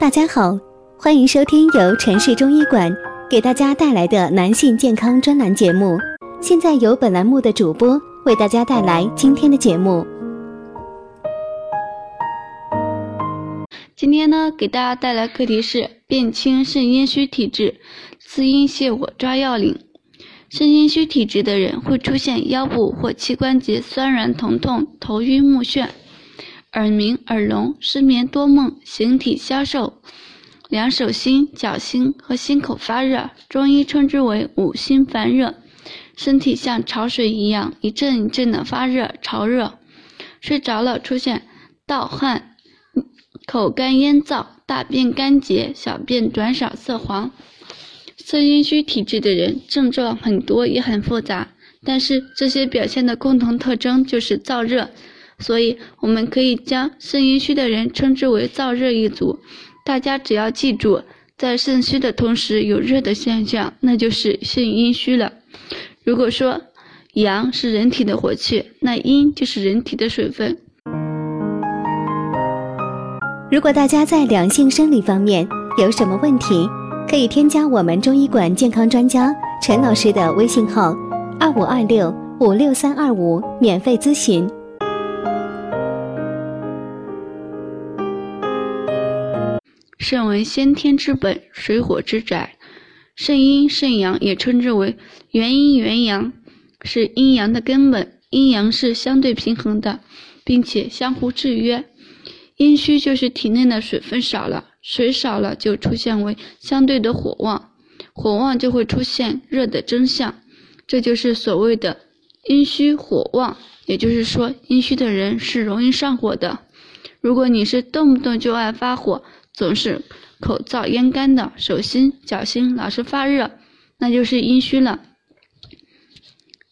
大家好，欢迎收听由城市中医馆给大家带来的男性健康专栏节目。现在由本栏目的主播为大家带来今天的节目。今天呢，给大家带来课题是辨清肾阴虚体质，滋阴泻火抓要领。肾阴虚体质的人会出现腰部或膝关节酸软、疼痛、头晕目眩。耳鸣、耳聋、失眠多梦、形体消瘦、两手心、脚心和心口发热，中医称之为五心烦热。身体像潮水一样一阵一阵的发热、潮热。睡着了出现盗汗、口干咽燥、大便干结、小便短少色黄。肾阴虚体质的人症状很多也很复杂，但是这些表现的共同特征就是燥热。所以，我们可以将肾阴虚的人称之为燥热一族。大家只要记住，在肾虚的同时有热的现象，那就是肾阴虚了。如果说阳是人体的活气，那阴就是人体的水分。如果大家在两性生理方面有什么问题，可以添加我们中医馆健康专家陈老师的微信号：二五二六五六三二五，免费咨询。肾为先天之本，水火之宅。肾阴、肾阳也称之为元阴元阳，是阴阳的根本。阴阳是相对平衡的，并且相互制约。阴虚就是体内的水分少了，水少了就出现为相对的火旺，火旺就会出现热的征象，这就是所谓的阴虚火旺。也就是说，阴虚的人是容易上火的。如果你是动不动就爱发火，总是口燥咽干的，手心脚心老是发热，那就是阴虚了。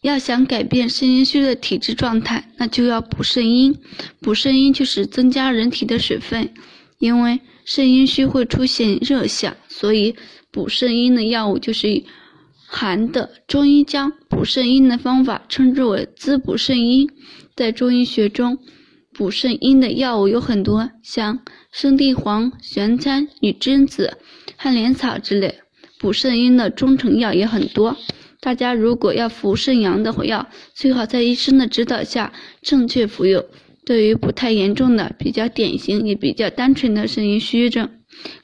要想改变肾阴虚的体质状态，那就要补肾阴。补肾阴就是增加人体的水分，因为肾阴虚会出现热象，所以补肾阴的药物就是寒的。中医将补肾阴的方法称之为滋补肾阴。在中医学中，补肾阴的药物有很多，像生地黄、玄参、女贞子、汉莲草之类。补肾阴的中成药也很多。大家如果要服肾阳的药，最好在医生的指导下正确服用。对于不太严重的、比较典型也比较单纯的肾阴虚症，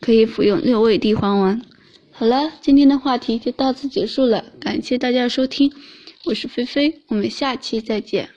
可以服用六味地黄丸。好了，今天的话题就到此结束了，感谢大家收听，我是菲菲，我们下期再见。